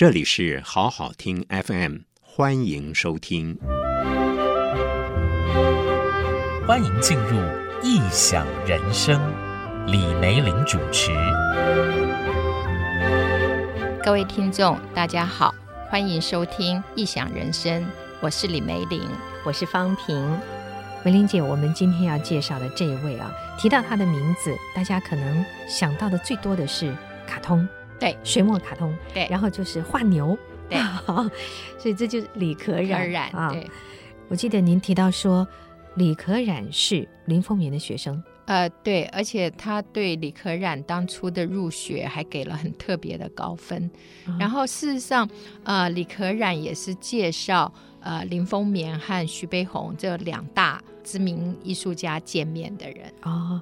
这里是好好听 FM，欢迎收听，欢迎进入异想人生，李梅玲主持。各位听众，大家好，欢迎收听异想人生，我是李梅玲，我是方平。梅玲姐，我们今天要介绍的这一位啊，提到他的名字，大家可能想到的最多的是卡通。对，水墨卡通，对，然后就是画牛，对，所以这就是李可染，啊。对，我记得您提到说，李可染是林风眠的学生，呃，对，而且他对李可染当初的入学还给了很特别的高分。嗯、然后事实上，呃，李可染也是介绍呃林风眠和徐悲鸿这两大知名艺术家见面的人。哦，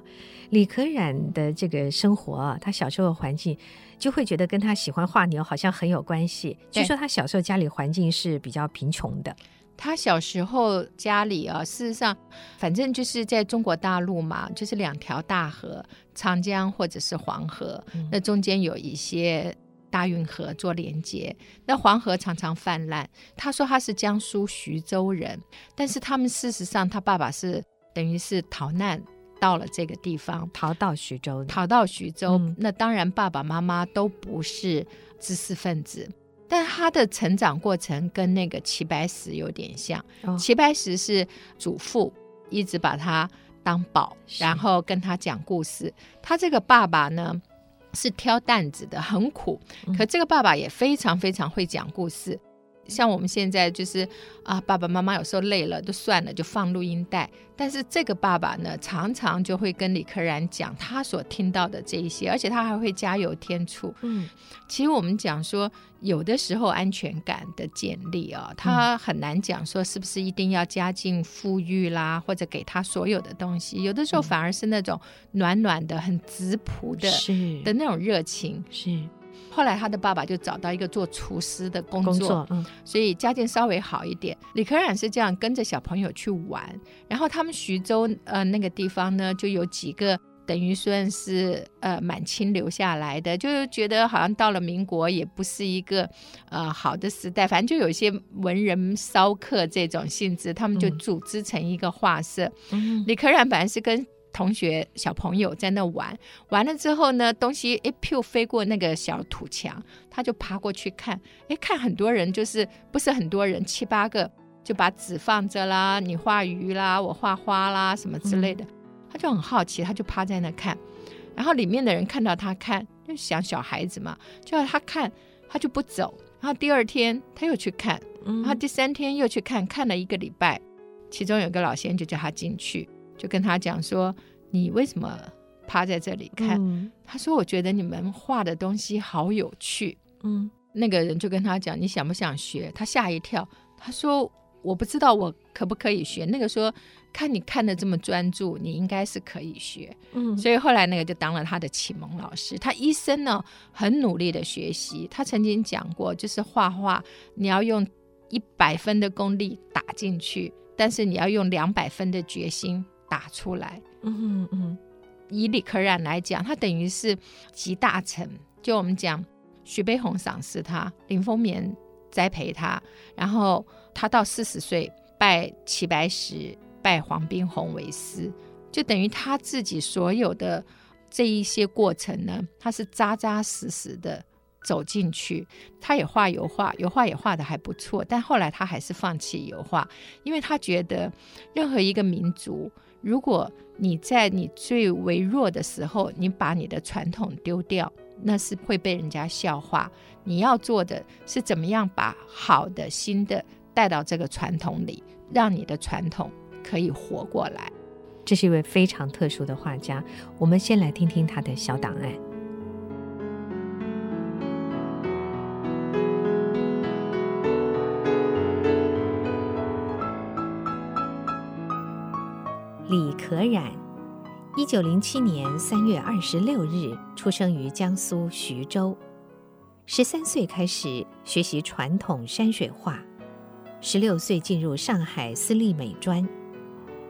李可染的这个生活，他小时候的环境。就会觉得跟他喜欢画牛好像很有关系。据说他小时候家里环境是比较贫穷的。他小时候家里啊，事实上，反正就是在中国大陆嘛，就是两条大河，长江或者是黄河，嗯、那中间有一些大运河做连接。那黄河常常泛滥。他说他是江苏徐州人，但是他们事实上，他爸爸是等于是逃难。到了这个地方，逃到徐州，逃到徐州。嗯、那当然，爸爸妈妈都不是知识分子，但他的成长过程跟那个齐白石有点像。哦、齐白石是祖父一直把他当宝，然后跟他讲故事。他这个爸爸呢，是挑担子的，很苦。可这个爸爸也非常非常会讲故事。像我们现在就是啊，爸爸妈妈有时候累了就算了，就放录音带。但是这个爸爸呢，常常就会跟李可然讲他所听到的这一些，而且他还会加油添醋。嗯，其实我们讲说，有的时候安全感的建立啊，他很难讲说是不是一定要家境富裕啦，或者给他所有的东西。有的时候反而是那种暖暖的、很质朴的，是的那种热情是。后来他的爸爸就找到一个做厨师的工作，工作嗯，所以家境稍微好一点。李可染是这样跟着小朋友去玩，然后他们徐州呃那个地方呢，就有几个等于算是呃满清留下来的，就是觉得好像到了民国也不是一个呃好的时代，反正就有一些文人骚客这种性质，他们就组织成一个画社。嗯，李可染本来是跟同学小朋友在那玩，完了之后呢，东西一飘飞过那个小土墙，他就爬过去看，哎，看很多人，就是不是很多人，七八个就把纸放着啦，你画鱼啦，我画花啦，什么之类的，他就很好奇，他就趴在那看，然后里面的人看到他看，就想小孩子嘛，就要他看，他就不走，然后第二天他又去看，然后第三天又去看，看了一个礼拜，其中有个老先生就叫他进去。就跟他讲说，你为什么趴在这里看？嗯、他说，我觉得你们画的东西好有趣。嗯，那个人就跟他讲，你想不想学？他吓一跳，他说，我不知道我可不可以学。那个说，看你看的这么专注，你应该是可以学。嗯，所以后来那个就当了他的启蒙老师。他一生呢很努力的学习。他曾经讲过，就是画画你要用一百分的功力打进去，但是你要用两百分的决心。打出来，嗯嗯，以李可染来讲，他等于是集大成。就我们讲，徐悲鸿赏识他，林风眠栽培他，然后他到四十岁拜齐白石、拜黄宾虹为师，就等于他自己所有的这一些过程呢，他是扎扎实实的走进去。他也画油画，油画也画得还不错，但后来他还是放弃油画，因为他觉得任何一个民族。如果你在你最微弱的时候，你把你的传统丢掉，那是会被人家笑话。你要做的是怎么样把好的、新的带到这个传统里，让你的传统可以活过来。这是一位非常特殊的画家，我们先来听听他的小档案。可染，一九零七年三月二十六日出生于江苏徐州。十三岁开始学习传统山水画，十六岁进入上海私立美专。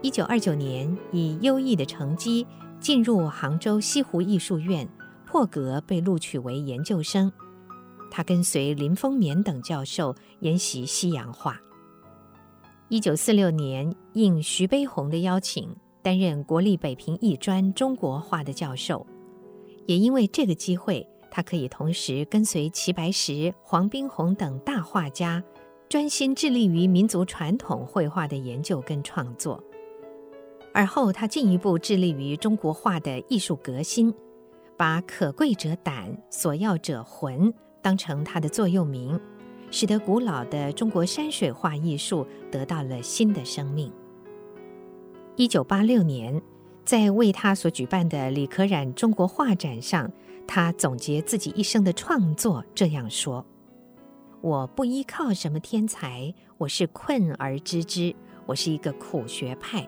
一九二九年以优异的成绩进入杭州西湖艺术院，破格被录取为研究生。他跟随林风眠等教授研习西洋画。一九四六年，应徐悲鸿的邀请，担任国立北平艺专中国画的教授。也因为这个机会，他可以同时跟随齐白石、黄宾虹等大画家，专心致力于民族传统绘画的研究跟创作。而后，他进一步致力于中国画的艺术革新，把“可贵者胆，索要者魂”当成他的座右铭。使得古老的中国山水画艺术得到了新的生命。一九八六年，在为他所举办的李可染中国画展上，他总结自己一生的创作，这样说：“我不依靠什么天才，我是困而知之，我是一个苦学派。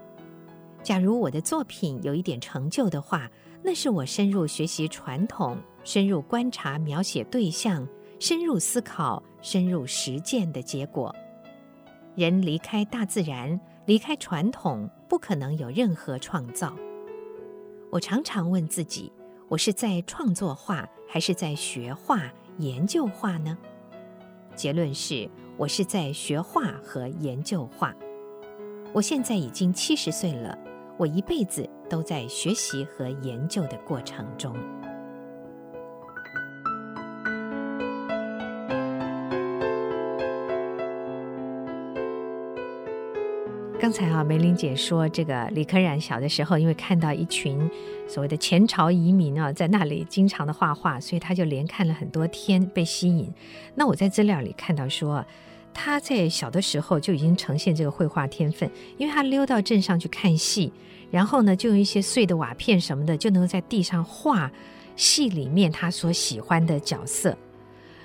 假如我的作品有一点成就的话，那是我深入学习传统，深入观察描写对象。”深入思考、深入实践的结果。人离开大自然，离开传统，不可能有任何创造。我常常问自己：我是在创作画，还是在学画、研究画呢？结论是我是在学画和研究画。我现在已经七十岁了，我一辈子都在学习和研究的过程中。刚才啊，梅玲姐说，这个李可染小的时候，因为看到一群所谓的前朝遗民啊，在那里经常的画画，所以他就连看了很多天，被吸引。那我在资料里看到说，他在小的时候就已经呈现这个绘画天分，因为他溜到镇上去看戏，然后呢，就用一些碎的瓦片什么的，就能够在地上画戏里面他所喜欢的角色。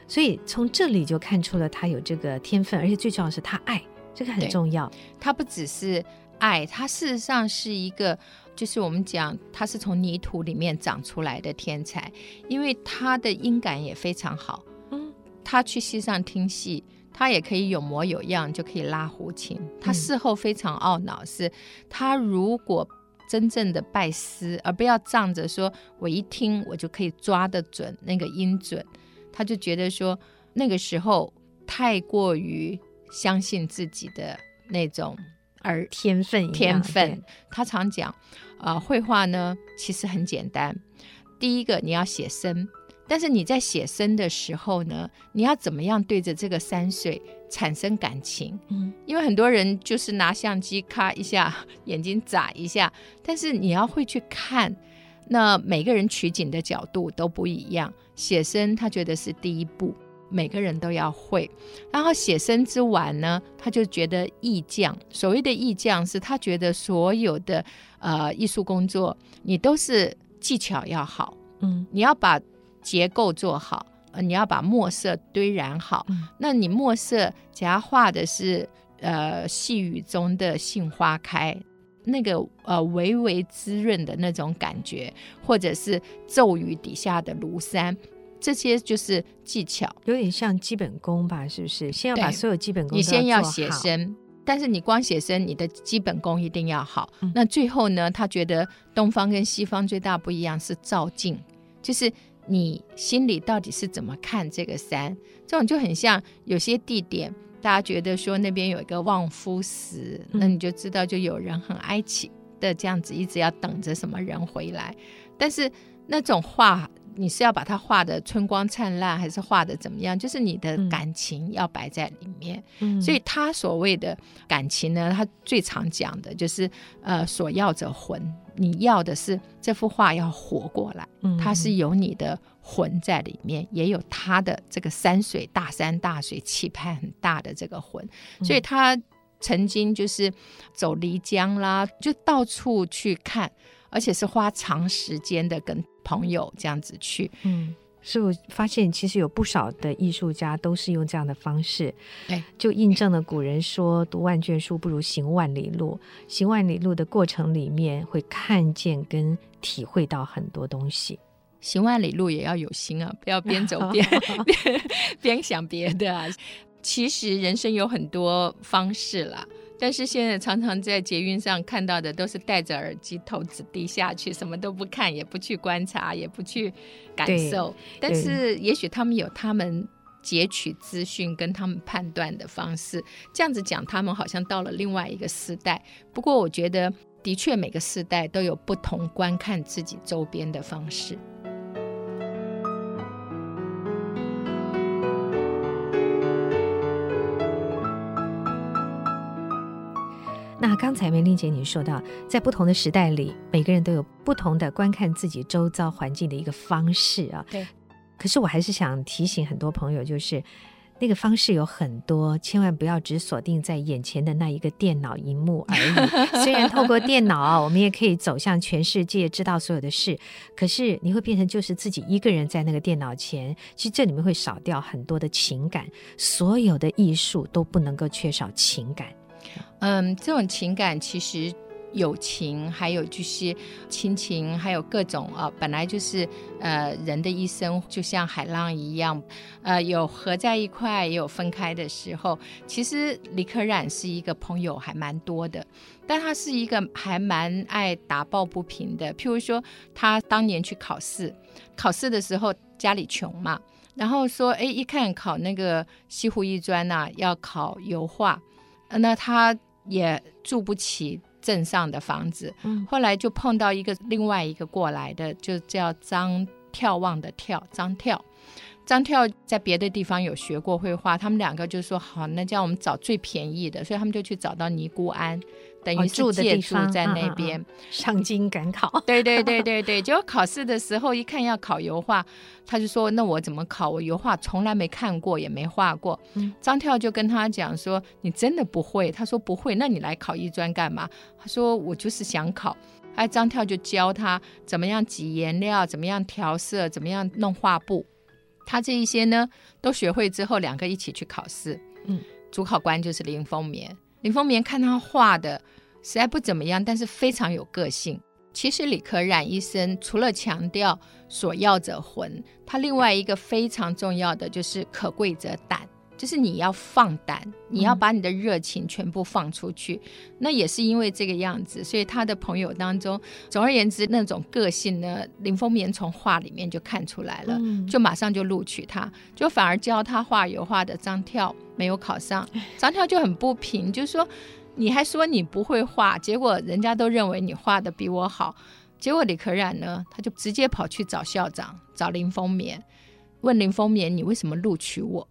所以从这里就看出了他有这个天分，而且最重要的是他爱。这个很重要，他不只是爱，他事实上是一个，就是我们讲他是从泥土里面长出来的天才，因为他的音感也非常好。嗯，他去戏上听戏，他也可以有模有样，就可以拉胡琴。他事后非常懊恼，是他如果真正的拜师，而不要仗着说我一听我就可以抓得准那个音准，他就觉得说那个时候太过于。相信自己的那种而天分，天分。他常讲，啊、呃，绘画呢其实很简单。第一个你要写生，但是你在写生的时候呢，你要怎么样对着这个山水产生感情？嗯，因为很多人就是拿相机咔一下，眼睛眨一下，但是你要会去看，那每个人取景的角度都不一样。写生他觉得是第一步。每个人都要会，然后写生之晚呢，他就觉得意匠，所谓的意匠是他觉得所有的呃艺术工作，你都是技巧要好，嗯，你要把结构做好，呃，你要把墨色堆染好，嗯，那你墨色假如画的是呃细雨中的杏花开，那个呃微微滋润的那种感觉，或者是骤雨底下的庐山。这些就是技巧，有点像基本功吧？是不是？先要把所有基本功，你先要写生，但是你光写生，你的基本功一定要好。嗯。那最后呢，他觉得东方跟西方最大不一样是照镜，就是你心里到底是怎么看这个山。这种就很像有些地点，大家觉得说那边有一个望夫石，嗯，那你就知道就有人很哀戚的这样子，一直要等着什么人回来。但是那种话。你是要把它画的春光灿烂，还是画的怎么样？就是你的感情要摆在里面。嗯，所以他所谓的感情呢，他最常讲的就是呃，所要者魂。你要的是这幅画要活过来，它是有你的魂在里面，也有他的这个山水大山大水气派很大的这个魂。所以他曾经就是走漓江啦，就到处去看，而且是花长时间的跟。朋友这样子去，嗯，所以我发现其实有不少的艺术家都是用这样的方式，哎，就印证了古人说“读万卷书不如行万里路”。行万里路的过程里面，会看见跟体会到很多东西。行万里路也要有心啊，不要边走边 边边想别的啊。其实人生有很多方式啦。但是现在常常在捷运上看到的都是戴着耳机，头子低下去，什么都不看，也不去观察，也不去感受。但是也许他们有他们截取资讯跟他们判断的方式。这样子讲，他们好像到了另外一个时代。不过，我觉得的确每个时代都有不同观看自己周边的方式。那刚才梅玲姐你说到，在不同的时代里，每个人都有不同的观看自己周遭环境的一个方式啊。对。可是我还是想提醒很多朋友，就是那个方式有很多，千万不要只锁定在眼前的那一个电脑荧幕而已。虽然透过电脑，我们也可以走向全世界，知道所有的事，可是你会变成就是自己一个人在那个电脑前，其实这里面会少掉很多的情感。所有的艺术都不能够缺少情感。嗯，这种情感其实友情，还有就是亲情，还有各种啊，本来就是呃人的一生就像海浪一样，呃有合在一块，也有分开的时候。其实李可染是一个朋友还蛮多的，但他是一个还蛮爱打抱不平的。譬如说，他当年去考试，考试的时候家里穷嘛，然后说，哎，一看考那个西湖艺专呐，要考油画。那他也住不起镇上的房子，嗯，后来就碰到一个另外一个过来的，就叫张眺望的眺，张眺，张眺在别的地方有学过绘画，他们两个就说好，那叫我们找最便宜的，所以他们就去找到尼姑庵。等于住借住在那边，上京赶考。对对对对对，结果考试的时候一看要考油画，他就说：“那我怎么考？我油画从来没看过，也没画过。”张跳就跟他讲说：“你真的不会？”他说：“不会。”那你来考艺专干嘛？他说：“我就是想考。”哎，张跳就教他怎么样挤颜料，怎么样调色，怎么样弄画布。他这一些呢都学会之后，两个一起去考试。嗯，主考官就是林风眠。林风眠看他画的实在不怎么样，但是非常有个性。其实李可染医生除了强调所要者魂，他另外一个非常重要的就是可贵者胆，就是你要放胆，你要把你的热情全部放出去。嗯、那也是因为这个样子，所以他的朋友当中，总而言之，那种个性呢，林风眠从画里面就看出来了，嗯、就马上就录取他，就反而教他画油画的张跳。没有考上，张跳就很不平，就是说，你还说你不会画，结果人家都认为你画的比我好，结果李可染呢，他就直接跑去找校长，找林风眠，问林风眠，你为什么录取我？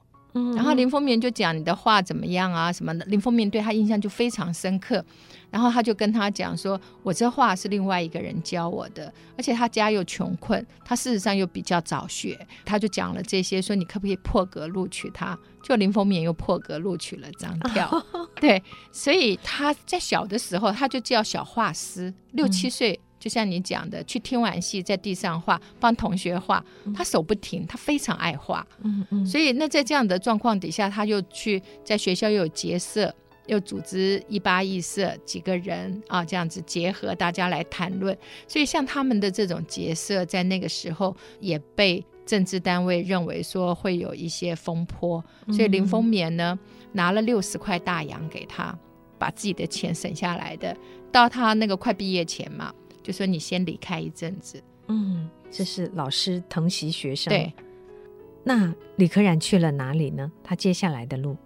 然后林风眠就讲你的画怎么样啊什么的，林风眠对他印象就非常深刻，然后他就跟他讲说，我这画是另外一个人教我的，而且他家又穷困，他事实上又比较早学，他就讲了这些，说你可不可以破格录取他？就林风眠又破格录取了张跳，对，所以他在小的时候他就叫小画师，六七岁。就像你讲的，去听完戏在地上画，帮同学画，他手不停，他非常爱画。嗯嗯。所以那在这样的状况底下，他又去在学校又有结社，又组织一八一社几个人啊，这样子结合大家来谈论。所以像他们的这种结社，在那个时候也被政治单位认为说会有一些风波。所以林风眠呢，拿了六十块大洋给他，把自己的钱省下来的，到他那个快毕业前嘛。就说你先离开一阵子，嗯，这是老师疼惜学生。对，那李可染去了哪里呢？他接下来的路，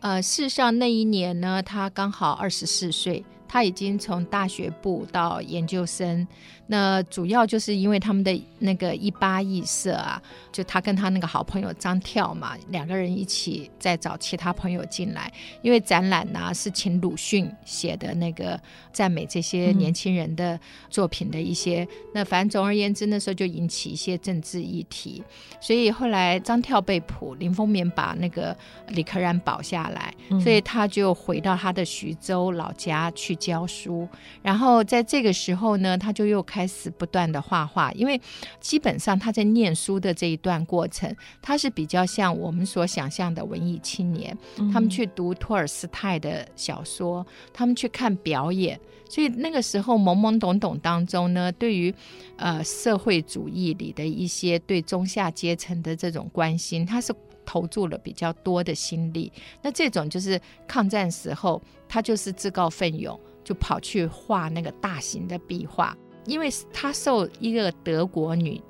呃，事实上那一年呢，他刚好二十四岁。他已经从大学部到研究生，那主要就是因为他们的那个一八一社啊，就他跟他那个好朋友张跳嘛，两个人一起在找其他朋友进来，因为展览呢、啊、是请鲁迅写的那个赞美这些年轻人的作品的一些，嗯、那反正总而言之那时候就引起一些政治议题，所以后来张跳被捕，林风眠把那个李可染保下来，所以他就回到他的徐州老家去。教书，然后在这个时候呢，他就又开始不断的画画，因为基本上他在念书的这一段过程，他是比较像我们所想象的文艺青年，他们去读托尔斯泰的小说，他们去看表演，所以那个时候懵懵懂懂当中呢，对于呃社会主义里的一些对中下阶层的这种关心，他是。投注了比较多的心力，那这种就是抗战时候，他就是自告奋勇，就跑去画那个大型的壁画，因为他受一个德国女，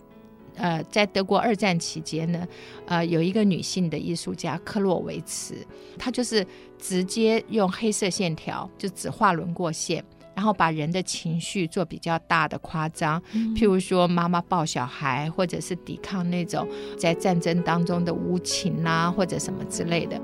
呃，在德国二战期间呢，呃，有一个女性的艺术家克洛维茨，她就是直接用黑色线条，就只画轮廓线，然后把人的情绪做比较大的夸张，嗯、譬如说妈妈抱小孩，或者是抵抗那种在战争当中的无情啊，或者什么之类的。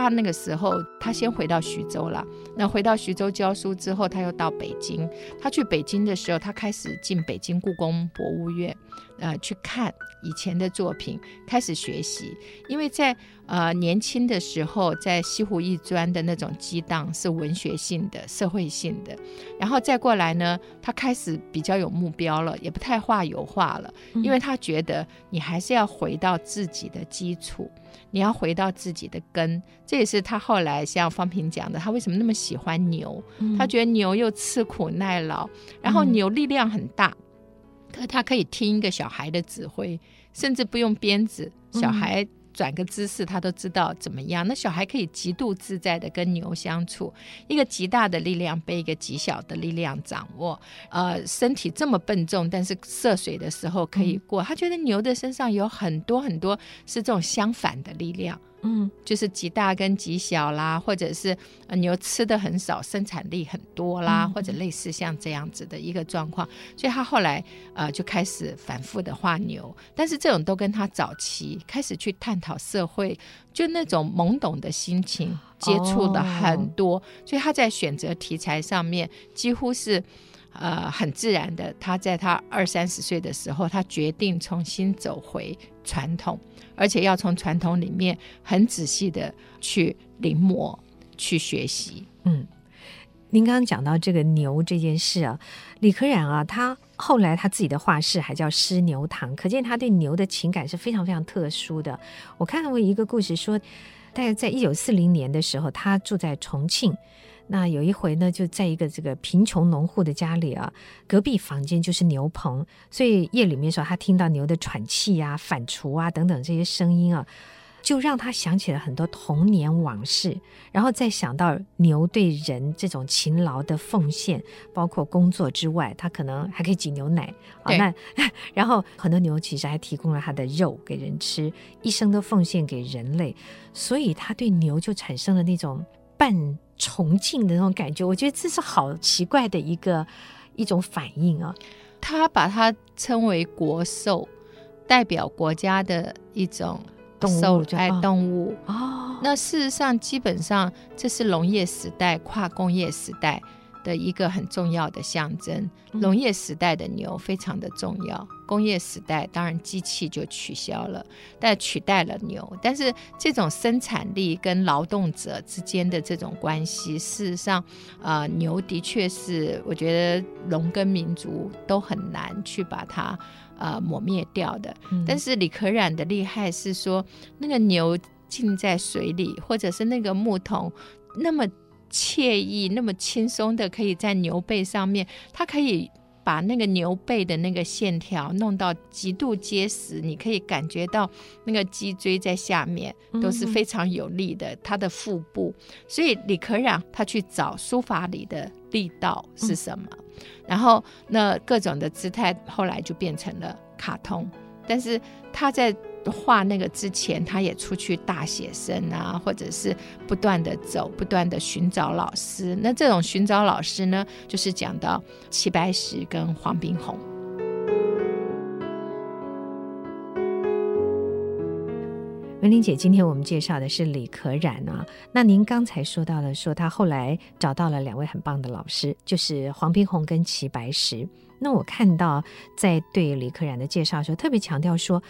他那个时候，他先回到徐州了。那回到徐州教书之后，他又到北京。他去北京的时候，他开始进北京故宫博物院，呃，去看以前的作品，开始学习。因为在呃年轻的时候，在西湖艺专的那种激荡是文学性的、社会性的。然后再过来呢，他开始比较有目标了，也不太画油画了，因为他觉得你还是要回到自己的基础。你要回到自己的根，这也是他后来像方平讲的，他为什么那么喜欢牛？嗯、他觉得牛又吃苦耐劳，然后牛力量很大，嗯、可他可以听一个小孩的指挥，甚至不用鞭子，小孩。转个姿势，他都知道怎么样。那小孩可以极度自在的跟牛相处，一个极大的力量被一个极小的力量掌握。呃，身体这么笨重，但是涉水的时候可以过。他觉得牛的身上有很多很多是这种相反的力量。嗯，就是极大跟极小啦，或者是牛吃的很少，生产力很多啦，嗯、或者类似像这样子的一个状况。所以他后来呃就开始反复的画牛，但是这种都跟他早期开始去探讨社会，就那种懵懂的心情接触的很多，哦、所以他在选择题材上面几乎是。呃，很自然的，他在他二三十岁的时候，他决定重新走回传统，而且要从传统里面很仔细的去临摹、去学习。嗯，您刚刚讲到这个牛这件事啊，李可染啊，他后来他自己的画室还叫狮牛堂，可见他对牛的情感是非常非常特殊的。我看到过一个故事说，大概在一九四零年的时候，他住在重庆。那有一回呢，就在一个这个贫穷农户的家里啊，隔壁房间就是牛棚，所以夜里面的时候，他听到牛的喘气啊、反刍啊等等这些声音啊，就让他想起了很多童年往事，然后再想到牛对人这种勤劳的奉献，包括工作之外，他可能还可以挤牛奶啊。那然后很多牛其实还提供了它的肉给人吃，一生都奉献给人类，所以他对牛就产生了那种半。崇敬的那种感觉，我觉得这是好奇怪的一个一种反应啊。他把它称为国兽，代表国家的一种动物，爱动物。哦，那事实上，基本上这是农业时代跨工业时代的一个很重要的象征。农业时代的牛非常的重要，工业时代当然机器就取消了，但取代了牛。但是这种生产力跟劳动者之间的这种关系，事实上，呃，牛的确是我觉得农耕民族都很难去把它呃抹灭掉的。嗯、但是李可染的厉害是说，那个牛浸在水里，或者是那个牧童那么。惬意，那么轻松的，可以在牛背上面，它可以把那个牛背的那个线条弄到极度结实，你可以感觉到那个脊椎在下面都是非常有力的，他的腹部。所以李可染他去找书法里的力道是什么，然后那各种的姿态后来就变成了卡通，但是他在。画那个之前，他也出去大写生啊，或者是不断的走，不断的寻找老师。那这种寻找老师呢，就是讲到齐白石跟黄宾虹。文玲姐，今天我们介绍的是李可染啊。那您刚才说到了，说他后来找到了两位很棒的老师，就是黄宾虹跟齐白石。那我看到在对李可染的介绍的时候，特别强调说。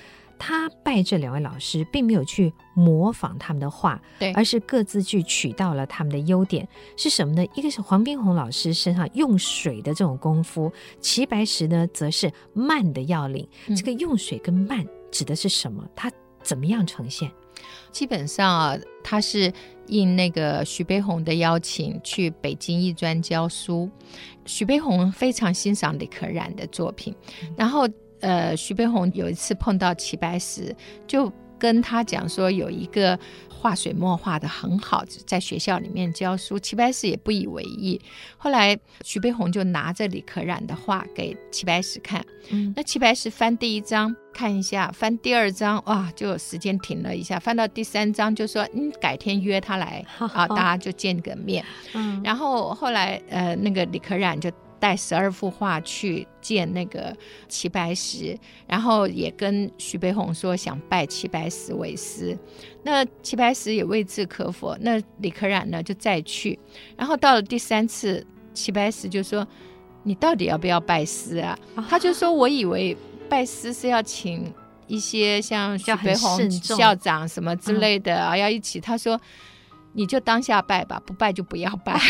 他拜这两位老师，并没有去模仿他们的画，对，而是各自去取到了他们的优点是什么呢？一个是黄宾虹老师身上用水的这种功夫，齐白石呢则是慢的要领。嗯、这个用水跟慢指的是什么？他怎么样呈现？基本上啊，他是应那个徐悲鸿的邀请去北京艺专教书。徐悲鸿非常欣赏李可染的作品，嗯、然后。呃，徐悲鸿有一次碰到齐白石，就跟他讲说有一个。画水墨画的很好，在学校里面教书，齐白石也不以为意。后来徐悲鸿就拿着李可染的画给齐白石看，嗯，那齐白石翻第一章看一下，翻第二章，哇，就有时间停了一下，翻到第三章就说，嗯，改天约他来 啊，大家就见个面。嗯，然后后来呃，那个李可染就。带十二幅画去见那个齐白石，然后也跟徐悲鸿说想拜齐白石为师。那齐白石也未置可否。那李可染呢就再去，然后到了第三次，齐白石就说：“你到底要不要拜师啊？”他就说：“我以为拜师是要请一些像徐悲鸿校长什么之类的啊，要一起。”他说。你就当下拜吧，不拜就不要拜。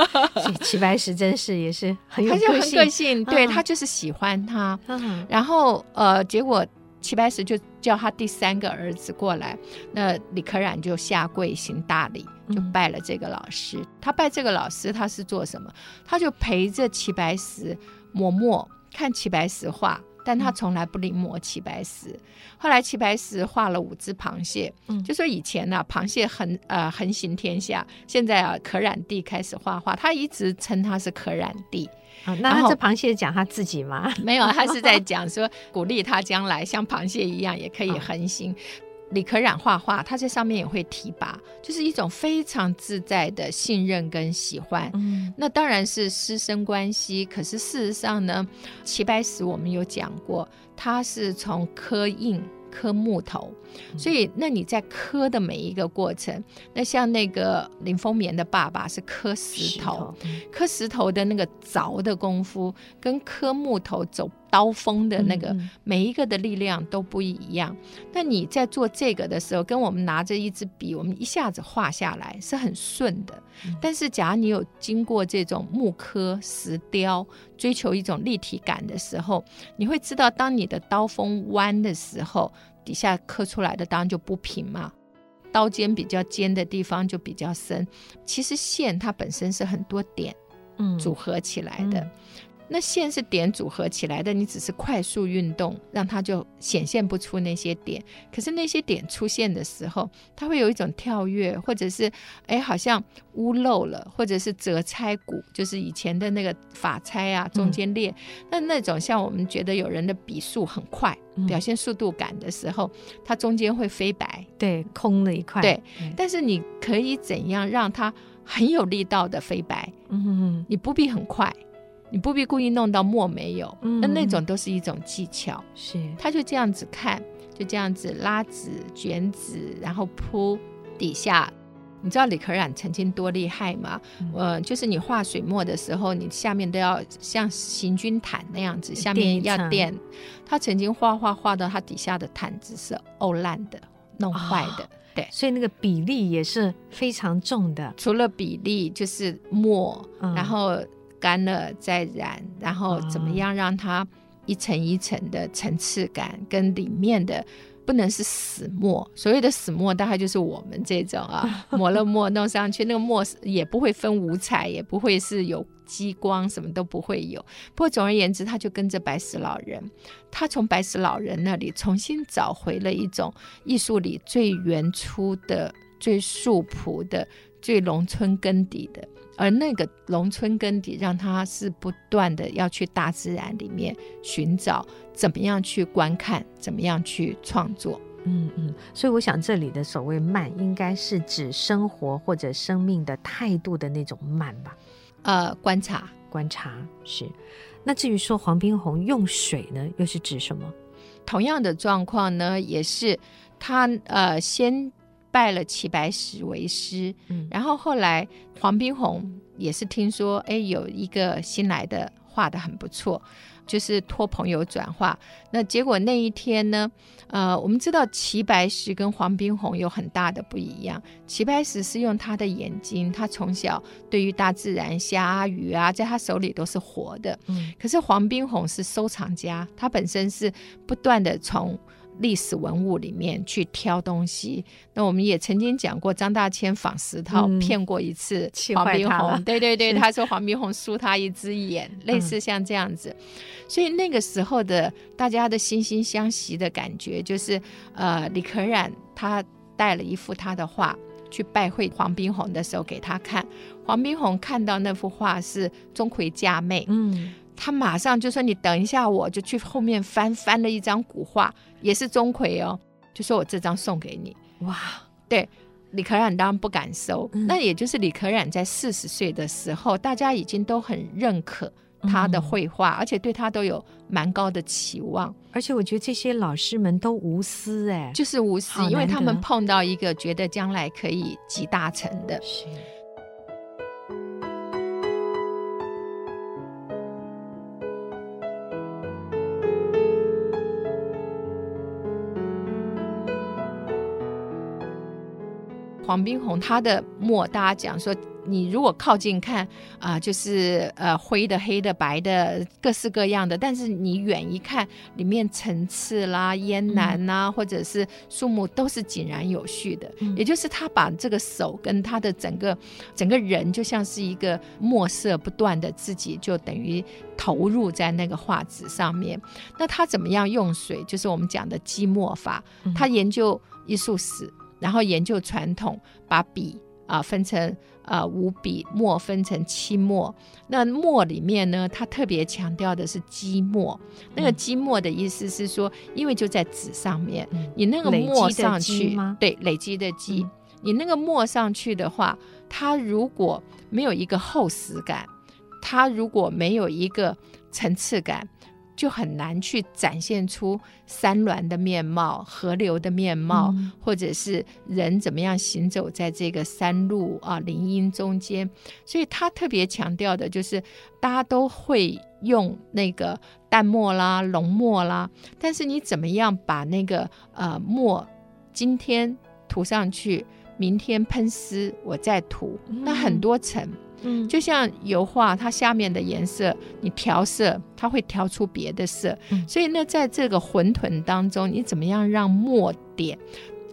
齐白石真是也是很有个性，他就很个性，对、嗯、他就是喜欢他。嗯、然后呃，结果齐白石就叫他第三个儿子过来，那李可染就下跪行大礼，就拜了这个老师。嗯、他拜这个老师，他是做什么？他就陪着齐白石磨墨，看齐白石画。但他从来不临摹齐白石。嗯、后来齐白石画了五只螃蟹，嗯、就说以前呢、啊，螃蟹横呃横行天下。现在啊，可染地开始画画，他一直称他是可染地。啊、那他这螃蟹讲他自己吗？没有，他是在 讲说鼓励他将来像螃蟹一样也可以横行。哦李可染画画，他在上面也会提拔，就是一种非常自在的信任跟喜欢。嗯，那当然是师生关系。可是事实上呢，齐白石我们有讲过，他是从刻印。刻木头，所以那你在刻的每一个过程，那像那个林风眠的爸爸是刻石头，石头刻石头的那个凿的功夫，跟刻木头走刀锋的那个每一个的力量都不一样。那你在做这个的时候，跟我们拿着一支笔，我们一下子画下来是很顺的。嗯、但是，假如你有经过这种木刻、石雕，追求一种立体感的时候，你会知道，当你的刀锋弯的时候，底下刻出来的当然就不平嘛。刀尖比较尖的地方就比较深。其实线它本身是很多点，嗯，组合起来的。那线是点组合起来的，你只是快速运动，让它就显现不出那些点。可是那些点出现的时候，它会有一种跳跃，或者是哎，好像屋漏了，或者是折钗骨，就是以前的那个法钗啊，中间裂。那、嗯、那种像我们觉得有人的笔速很快，嗯、表现速度感的时候，它中间会飞白，对，空了一块。对，嗯、但是你可以怎样让它很有力道的飞白？嗯哼哼，你不必很快。你不必故意弄到墨没有，那、嗯、那种都是一种技巧。是，他就这样子看，就这样子拉纸、卷纸，然后铺底下。你知道李可染曾经多厉害吗？嗯、呃，就是你画水墨的时候，你下面都要像行军毯那样子，下面要垫。他曾经画画画到他底下的毯子是沤烂的、弄坏的。哦、对，所以那个比例也是非常重的。除了比例，就是墨，嗯、然后。干了再染，然后怎么样让它一层一层的层次感，跟里面的不能是死墨。所谓的死墨，大概就是我们这种啊，抹了墨弄上去，那个墨也不会分五彩，也不会是有激光，什么都不会有。不过总而言之，他就跟着白石老人，他从白石老人那里重新找回了一种艺术里最原初的、最素朴的、最农村根底的。而那个农村根底，让他是不断的要去大自然里面寻找，怎么样去观看，怎么样去创作。嗯嗯，所以我想这里的所谓慢，应该是指生活或者生命的态度的那种慢吧？呃，观察，观察是。那至于说黄宾虹用水呢，又是指什么？同样的状况呢，也是他呃先。拜了齐白石为师，嗯，然后后来黄宾虹也是听说，哎，有一个新来的画的很不错，就是托朋友转画。那结果那一天呢，呃，我们知道齐白石跟黄宾虹有很大的不一样。齐白石是用他的眼睛，他从小对于大自然虾啊鱼啊，在他手里都是活的。嗯，可是黄宾虹是收藏家，他本身是不断的从。历史文物里面去挑东西。那我们也曾经讲过，张大千仿石头骗过一次黄宾虹，对对对，他说黄宾虹输他一只眼，类似像这样子。所以那个时候的大家的惺惺相惜的感觉，就是呃，李可染他带了一幅他的画去拜会黄宾虹的时候给他看，黄宾虹看到那幅画是钟馗嫁妹，嗯。他马上就说：“你等一下，我就去后面翻翻了一张古画，也是钟馗哦，就说我这张送给你。”哇，对，李可染当然不敢收。嗯、那也就是李可染在四十岁的时候，大家已经都很认可他的绘画，嗯、而且对他都有蛮高的期望。而且我觉得这些老师们都无私哎，就是无私，因为他们碰到一个觉得将来可以集大成的。是。黄宾虹他的墨，大家讲说，你如果靠近看啊、呃，就是呃灰的、黑的、白的，各式各样的。但是你远一看，里面层次啦、烟楠呐、或者是树木，都是井然有序的。嗯、也就是他把这个手跟他的整个整个人，就像是一个墨色不断的自己，就等于投入在那个画纸上面。那他怎么样用水？就是我们讲的积墨法。他研究艺术史。然后研究传统，把笔啊分成啊五笔，墨分成七墨。那墨里面呢，他特别强调的是积墨。嗯、那个积墨的意思是说，因为就在纸上面，嗯、你那个墨上去，对，累积的积。嗯、你那个墨上去的话，它如果没有一个厚实感，它如果没有一个层次感。就很难去展现出山峦的面貌、河流的面貌，嗯、或者是人怎么样行走在这个山路啊林荫中间。所以他特别强调的就是，大家都会用那个淡墨啦、浓墨啦，但是你怎么样把那个呃墨今天涂上去，明天喷湿，我再涂，嗯、那很多层。嗯，就像油画，它下面的颜色你调色，它会调出别的色。嗯，所以呢，在这个浑沌当中，你怎么样让墨点？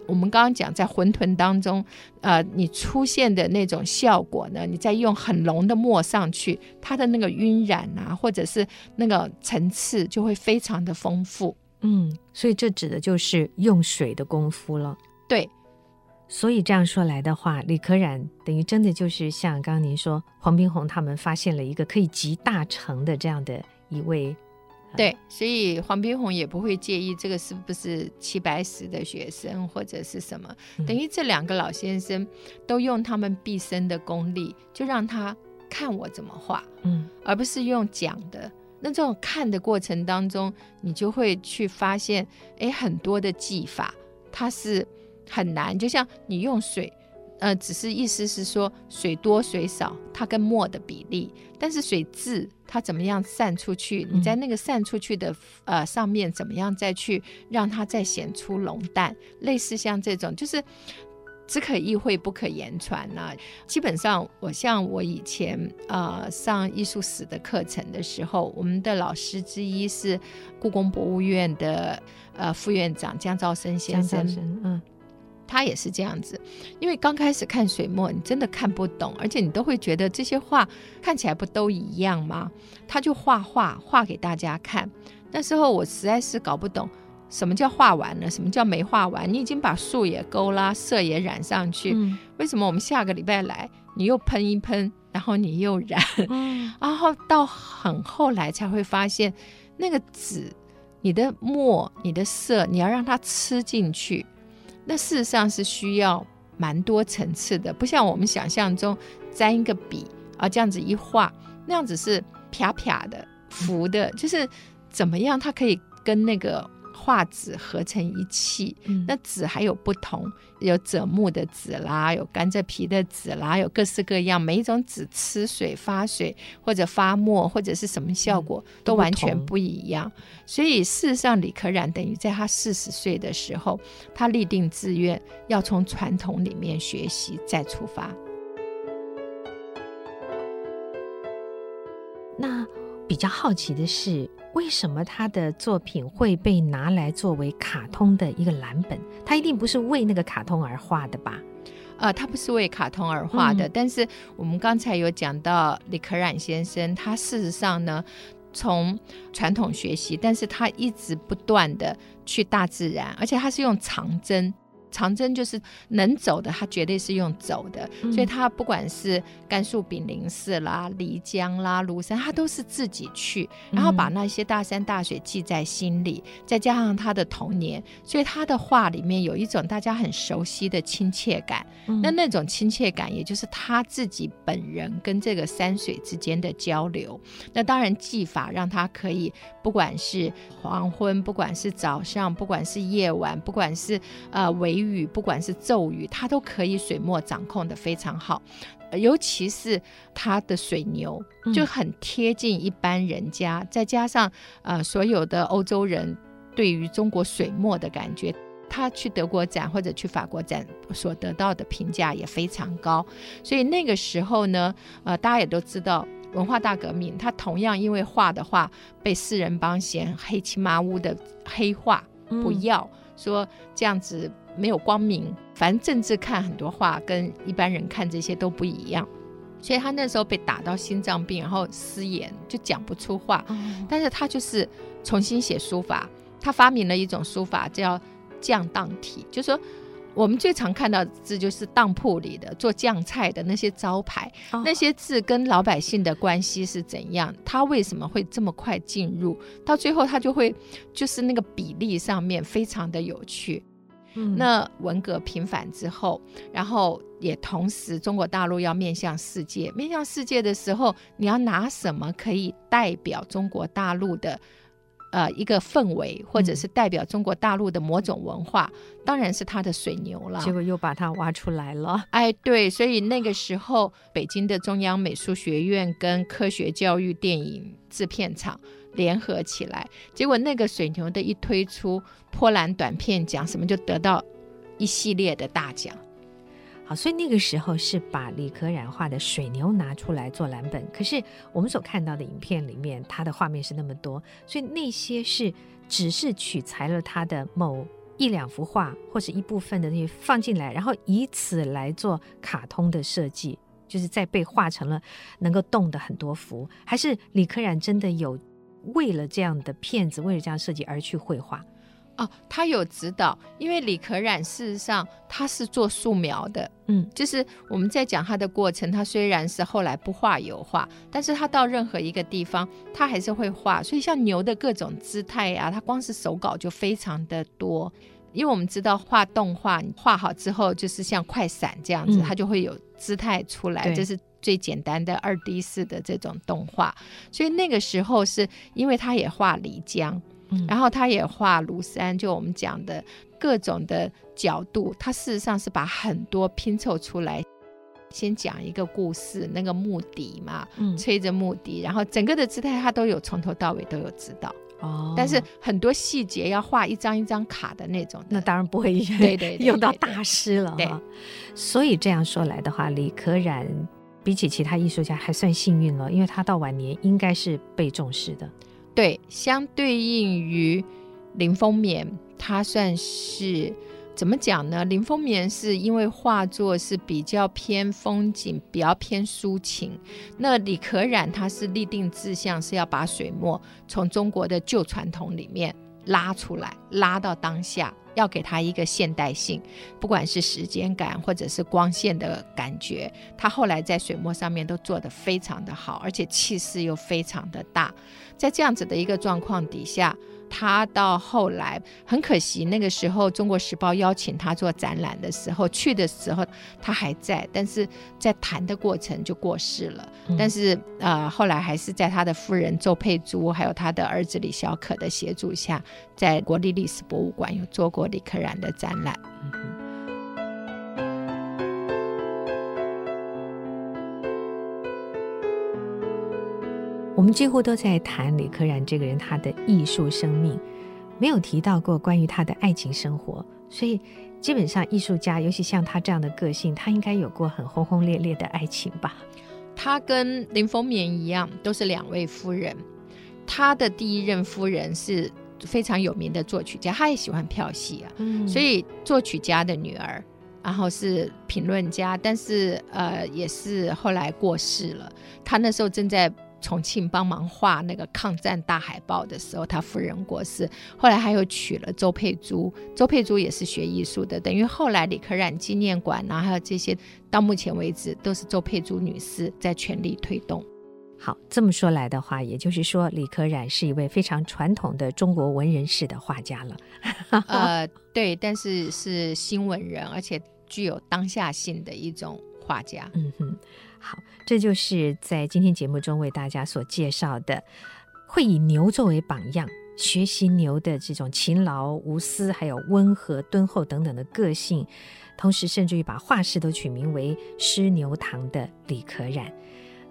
我们刚刚讲，在浑沌当中，呃，你出现的那种效果呢？你再用很浓的墨上去，它的那个晕染啊，或者是那个层次，就会非常的丰富。嗯，所以这指的就是用水的功夫了。对。所以这样说来的话，李可染等于真的就是像刚刚您说，黄宾虹他们发现了一个可以集大成的这样的一位。对，所以黄宾虹也不会介意这个是不是齐白石的学生或者是什么，嗯、等于这两个老先生都用他们毕生的功力，就让他看我怎么画，嗯，而不是用讲的。那这种看的过程当中，你就会去发现，哎，很多的技法，它是。很难，就像你用水，呃，只是意思是说水多水少，它跟墨的比例，但是水渍它怎么样散出去？你在那个散出去的呃上面怎么样再去让它再显出浓淡？类似像这种，就是只可意会不可言传呐、啊。基本上，我像我以前呃上艺术史的课程的时候，我们的老师之一是故宫博物院的呃副院长江兆生先生，嗯。他也是这样子，因为刚开始看水墨，你真的看不懂，而且你都会觉得这些画看起来不都一样吗？他就画画画给大家看。那时候我实在是搞不懂，什么叫画完了，什么叫没画完？你已经把树也勾啦，色也染上去，嗯、为什么我们下个礼拜来，你又喷一喷，然后你又染，嗯、然后到很后来才会发现，那个纸、你的墨、你的色，你要让它吃进去。那事实上是需要蛮多层次的，不像我们想象中沾一个笔啊，这样子一画，那样子是啪啪的浮的，就是怎么样它可以跟那个。画纸合成一气，嗯、那纸还有不同，有柘木的纸啦，有甘蔗皮的纸啦，有各式各样，每一种纸吃水发水或者发墨或者是什么效果，嗯、都完全不一样。所以事实上，李可染等于在他四十岁的时候，他立定志愿要从传统里面学习，再出发。那。比较好奇的是，为什么他的作品会被拿来作为卡通的一个蓝本？他一定不是为那个卡通而画的吧？呃，他不是为卡通而画的。嗯、但是我们刚才有讲到李可染先生，他事实上呢，从传统学习，但是他一直不断的去大自然，而且他是用长针。长征就是能走的，他绝对是用走的，嗯、所以他不管是甘肃炳灵寺啦、漓江啦、庐山，他都是自己去，然后把那些大山大水记在心里，嗯、再加上他的童年，所以他的画里面有一种大家很熟悉的亲切感。嗯、那那种亲切感，也就是他自己本人跟这个山水之间的交流。那当然技法让他可以，不管是黄昏，不管是早上，不管是夜晚，不管是呃维。语不管是咒语，他都可以水墨掌控的非常好，尤其是他的水牛就很贴近一般人家，嗯、再加上呃所有的欧洲人对于中国水墨的感觉，他去德国展或者去法国展所得到的评价也非常高，所以那个时候呢，呃大家也都知道文化大革命，他同样因为画的画被四人帮嫌黑漆麻乌的黑画不要，嗯、说这样子。没有光明，反正政治看很多话跟一般人看这些都不一样，所以他那时候被打到心脏病，然后失言就讲不出话。嗯、但是他就是重新写书法，他发明了一种书法叫降当体，就是说我们最常看到的字就是当铺里的做酱菜的那些招牌，哦、那些字跟老百姓的关系是怎样？他为什么会这么快进入？到最后他就会就是那个比例上面非常的有趣。嗯、那文革平反之后，然后也同时中国大陆要面向世界，面向世界的时候，你要拿什么可以代表中国大陆的呃一个氛围，或者是代表中国大陆的某种文化？嗯、当然是它的水牛了。结果又把它挖出来了。哎，对，所以那个时候，北京的中央美术学院跟科学教育电影制片厂。联合起来，结果那个水牛的一推出，波兰短片奖什么就得到一系列的大奖。好，所以那个时候是把李可染画的水牛拿出来做蓝本。可是我们所看到的影片里面，它的画面是那么多，所以那些是只是取材了他的某一两幅画或者一部分的那些放进来，然后以此来做卡通的设计，就是在被画成了能够动的很多幅，还是李可染真的有？为了这样的片子，为了这样设计而去绘画，哦，他有指导，因为李可染事实上他是做素描的，嗯，就是我们在讲他的过程，他虽然是后来不画油画，但是他到任何一个地方，他还是会画，所以像牛的各种姿态啊，他光是手稿就非常的多，因为我们知道画动画，画好之后就是像快闪这样子，嗯，它就会有姿态出来，这是。最简单的二 D 式的这种动画，所以那个时候是因为他也画漓江，嗯、然后他也画庐山，就我们讲的各种的角度，他事实上是把很多拼凑出来。先讲一个故事，那个木笛嘛，嗯、吹着木笛，然后整个的姿态他都有从头到尾都有指导哦。但是很多细节要画一张一张卡的那种的，那当然不会对 对，对，对用到大师了对。所以这样说来的话，李可染。比起其他艺术家还算幸运了，因为他到晚年应该是被重视的。对，相对应于林风眠，他算是怎么讲呢？林风眠是因为画作是比较偏风景，比较偏抒情。那李可染他是立定志向，是要把水墨从中国的旧传统里面拉出来，拉到当下。要给他一个现代性，不管是时间感或者是光线的感觉，他后来在水墨上面都做得非常的好，而且气势又非常的大，在这样子的一个状况底下。他到后来很可惜，那个时候《中国时报》邀请他做展览的时候，去的时候他还在，但是在谈的过程就过世了。嗯、但是呃，后来还是在他的夫人周佩珠，还有他的儿子李小可的协助下，在国立历史博物馆有做过李可染的展览。我们几乎都在谈李可染这个人，他的艺术生命，没有提到过关于他的爱情生活。所以，基本上艺术家，尤其像他这样的个性，他应该有过很轰轰烈烈的爱情吧？他跟林风眠一样，都是两位夫人。他的第一任夫人是非常有名的作曲家，他也喜欢票戏啊，嗯，所以作曲家的女儿，然后是评论家，但是呃也是后来过世了。他那时候正在重庆帮忙画那个抗战大海报的时候，他夫人过世。后来他又娶了周佩珠，周佩珠也是学艺术的，等于后来李可染纪念馆啊，还有这些，到目前为止都是周佩珠女士在全力推动。好，这么说来的话，也就是说，李可染是一位非常传统的中国文人式的画家了。呃，对，但是是新文人，而且具有当下性的一种画家。嗯哼。好，这就是在今天节目中为大家所介绍的，会以牛作为榜样，学习牛的这种勤劳无私，还有温和敦厚等等的个性，同时甚至于把画室都取名为“师牛堂”的李可染。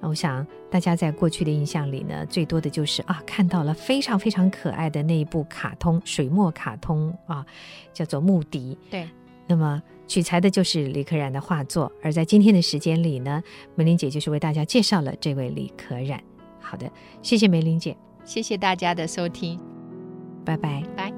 我想大家在过去的印象里呢，最多的就是啊，看到了非常非常可爱的那一部卡通水墨卡通啊，叫做《牧笛》。对。那么取材的就是李可染的画作，而在今天的时间里呢，梅玲姐就是为大家介绍了这位李可染。好的，谢谢梅玲姐，谢谢大家的收听，拜拜，拜。